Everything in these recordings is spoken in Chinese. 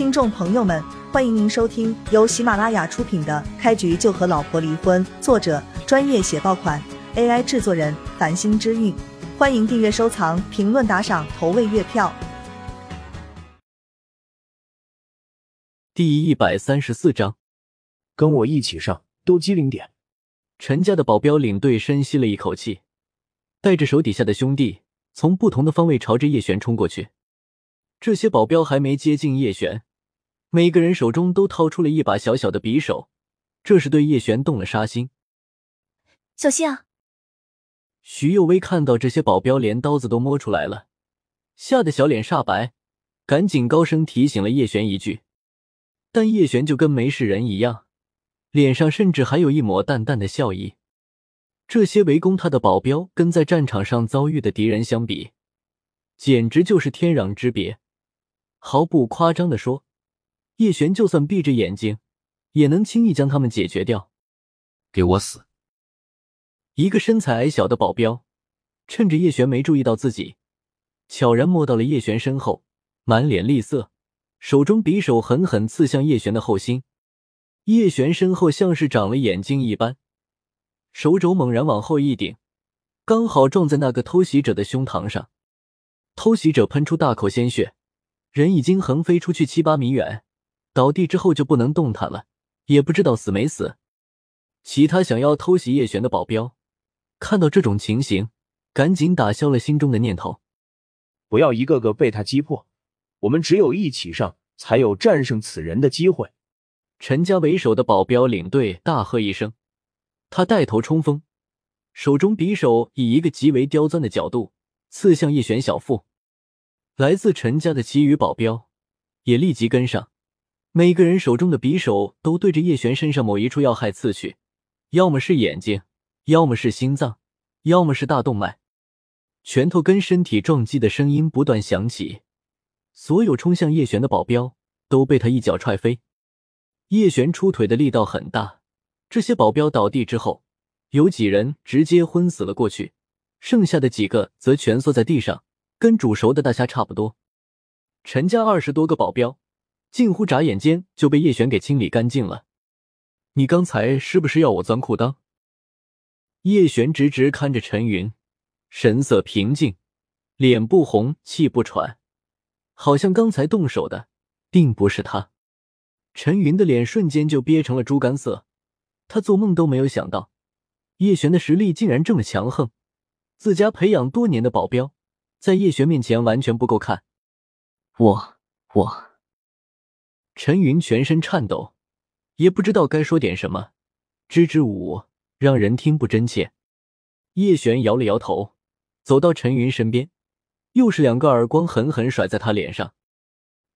听众朋友们，欢迎您收听由喜马拉雅出品的《开局就和老婆离婚》，作者专业写爆款，AI 制作人繁星之韵。欢迎订阅、收藏、评论、打赏、投喂月票。第一百三十四章，跟我一起上，都机灵点。陈家的保镖领队深吸了一口气，带着手底下的兄弟从不同的方位朝着叶璇冲过去。这些保镖还没接近叶璇，每个人手中都掏出了一把小小的匕首，这是对叶璇动了杀心。小心啊！徐幼薇看到这些保镖连刀子都摸出来了，吓得小脸煞白，赶紧高声提醒了叶璇一句。但叶璇就跟没事人一样，脸上甚至还有一抹淡淡的笑意。这些围攻他的保镖，跟在战场上遭遇的敌人相比，简直就是天壤之别。毫不夸张的说，叶璇就算闭着眼睛，也能轻易将他们解决掉。给我死！一个身材矮小的保镖，趁着叶璇没注意到自己，悄然摸到了叶璇身后，满脸厉色，手中匕首狠狠刺向叶璇的后心。叶璇身后像是长了眼睛一般，手肘猛然往后一顶，刚好撞在那个偷袭者的胸膛上。偷袭者喷出大口鲜血。人已经横飞出去七八米远，倒地之后就不能动弹了，也不知道死没死。其他想要偷袭叶璇的保镖看到这种情形，赶紧打消了心中的念头，不要一个个被他击破。我们只有一起上，才有战胜此人的机会。陈家为首的保镖领队大喝一声，他带头冲锋，手中匕首以一个极为刁钻的角度刺向叶璇小腹。来自陈家的其余保镖也立即跟上，每个人手中的匕首都对着叶璇身上某一处要害刺去，要么是眼睛，要么是心脏，要么是大动脉。拳头跟身体撞击的声音不断响起，所有冲向叶璇的保镖都被他一脚踹飞。叶璇出腿的力道很大，这些保镖倒地之后，有几人直接昏死了过去，剩下的几个则蜷缩在地上。跟煮熟的大虾差不多。陈家二十多个保镖，近乎眨眼间就被叶璇给清理干净了。你刚才是不是要我钻裤裆？叶璇直直看着陈云，神色平静，脸不红，气不喘，好像刚才动手的并不是他。陈云的脸瞬间就憋成了猪肝色，他做梦都没有想到，叶璇的实力竟然这么强横，自家培养多年的保镖。在叶璇面前完全不够看，我我，陈云全身颤抖，也不知道该说点什么，支支吾吾，让人听不真切。叶璇摇了摇头，走到陈云身边，又是两个耳光狠狠甩在他脸上。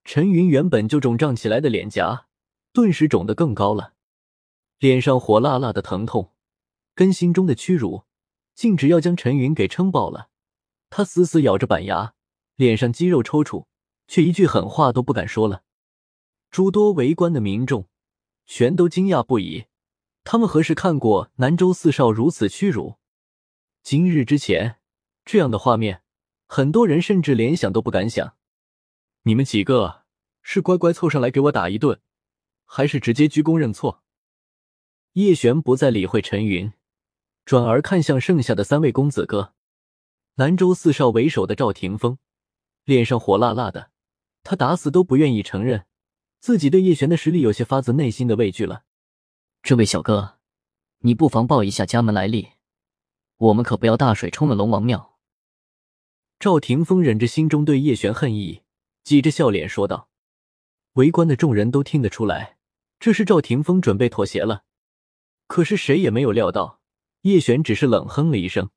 陈云原本就肿胀起来的脸颊，顿时肿得更高了，脸上火辣辣的疼痛，跟心中的屈辱，径直要将陈云给撑爆了。他死死咬着板牙，脸上肌肉抽搐，却一句狠话都不敢说了。诸多围观的民众全都惊讶不已，他们何时看过南州四少如此屈辱？今日之前，这样的画面，很多人甚至连想都不敢想。你们几个是乖乖凑上来给我打一顿，还是直接鞠躬认错？叶璇不再理会陈云，转而看向剩下的三位公子哥。南州四少为首的赵霆锋，脸上火辣辣的，他打死都不愿意承认自己对叶璇的实力有些发自内心的畏惧了。这位小哥，你不妨报一下家门来历，我们可不要大水冲了龙王庙。赵霆锋忍着心中对叶璇恨意，挤着笑脸说道。围观的众人都听得出来，这是赵霆锋准备妥协了。可是谁也没有料到，叶璇只是冷哼了一声。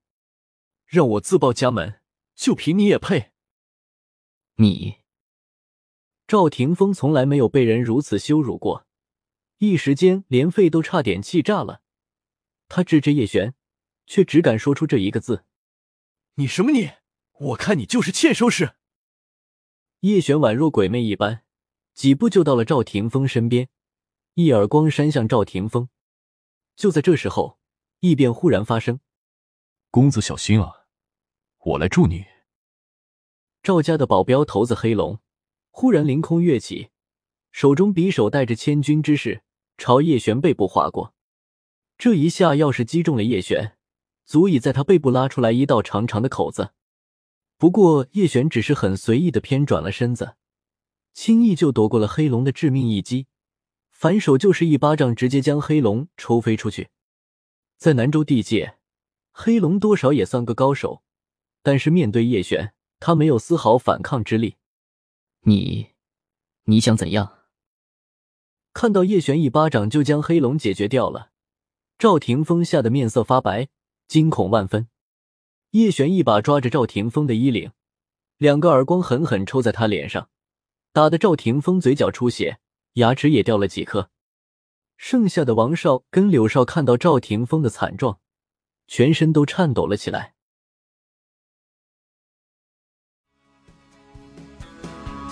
让我自报家门，就凭你也配？你赵霆锋从来没有被人如此羞辱过，一时间连肺都差点气炸了。他指着叶璇，却只敢说出这一个字：“你什么你？我看你就是欠收拾。”叶璇宛若鬼魅一般，几步就到了赵霆锋身边，一耳光扇向赵霆锋。就在这时候，异变忽然发生。公子小心啊！我来助你。赵家的保镖头子黑龙忽然凌空跃起，手中匕首带着千钧之势朝叶璇背部划过。这一下要是击中了叶璇，足以在他背部拉出来一道长长的口子。不过叶璇只是很随意的偏转了身子，轻易就躲过了黑龙的致命一击，反手就是一巴掌，直接将黑龙抽飞出去。在南州地界，黑龙多少也算个高手，但是面对叶璇，他没有丝毫反抗之力。你，你想怎样？看到叶璇一巴掌就将黑龙解决掉了。赵霆锋吓得面色发白，惊恐万分。叶璇一把抓着赵霆锋的衣领，两个耳光狠狠抽在他脸上，打得赵霆锋嘴角出血，牙齿也掉了几颗。剩下的王少跟柳少看到赵霆锋的惨状，全身都颤抖了起来。